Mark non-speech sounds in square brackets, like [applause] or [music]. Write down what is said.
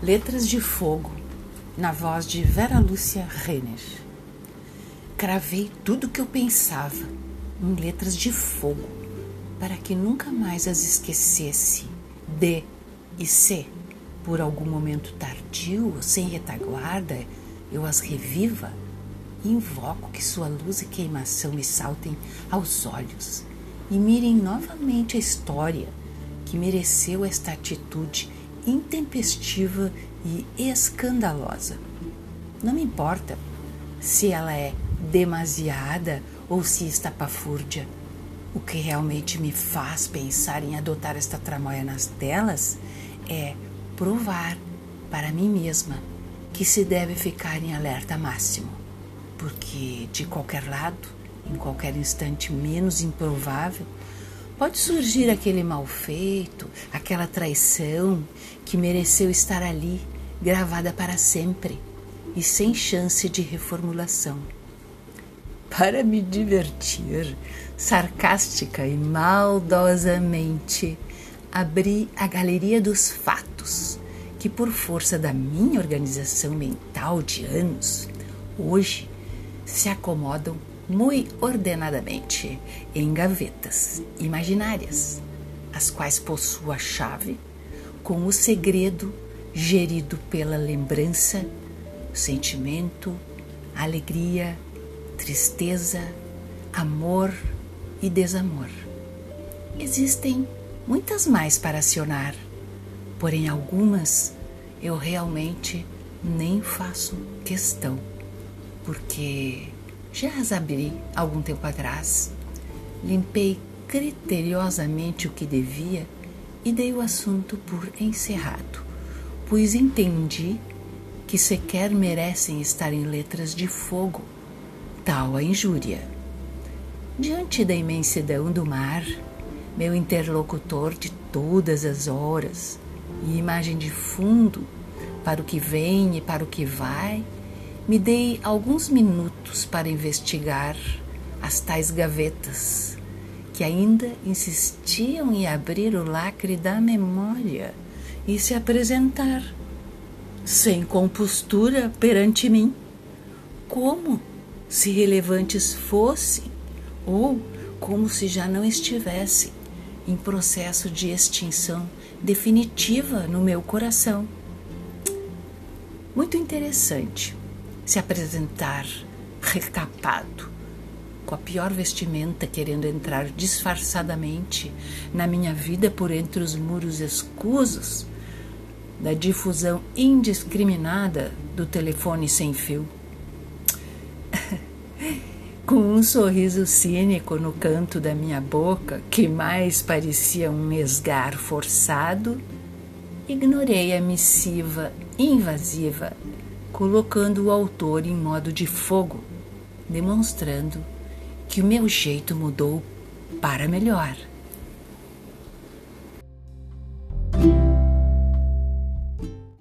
Letras de Fogo, na voz de Vera Lúcia Renner. Cravei tudo o que eu pensava em letras de fogo, para que nunca mais as esquecesse de e se, por algum momento tardio, sem retaguarda, eu as reviva. Invoco que sua luz e queimação me saltem aos olhos e mirem novamente a história que mereceu esta atitude intempestiva e escandalosa. Não me importa se ela é demasiada ou se estapafúrdia. O que realmente me faz pensar em adotar esta tramóia nas telas é provar para mim mesma que se deve ficar em alerta máximo, porque de qualquer lado, em qualquer instante menos improvável, Pode surgir aquele mal feito, aquela traição que mereceu estar ali, gravada para sempre e sem chance de reformulação. Para me divertir, sarcástica e maldosamente, abri a galeria dos fatos que, por força da minha organização mental de anos, hoje se acomodam muito ordenadamente em gavetas imaginárias, as quais possuo a chave com o segredo gerido pela lembrança, sentimento, alegria, tristeza, amor e desamor. Existem muitas mais para acionar, porém algumas eu realmente nem faço questão, porque já as abri algum tempo atrás, limpei criteriosamente o que devia e dei o assunto por encerrado, pois entendi que sequer merecem estar em letras de fogo, tal a injúria. Diante da imensidão do mar, meu interlocutor de todas as horas e imagem de fundo para o que vem e para o que vai, me dei alguns minutos para investigar as tais gavetas que ainda insistiam em abrir o lacre da memória e se apresentar sem compostura perante mim, como se relevantes fossem ou como se já não estivessem em processo de extinção definitiva no meu coração. Muito interessante se apresentar recapado, com a pior vestimenta, querendo entrar disfarçadamente na minha vida por entre os muros escusos da difusão indiscriminada do telefone sem fio. [laughs] com um sorriso cínico no canto da minha boca, que mais parecia um esgar forçado, ignorei a missiva invasiva colocando o autor em modo de fogo, demonstrando que o meu jeito mudou para melhor.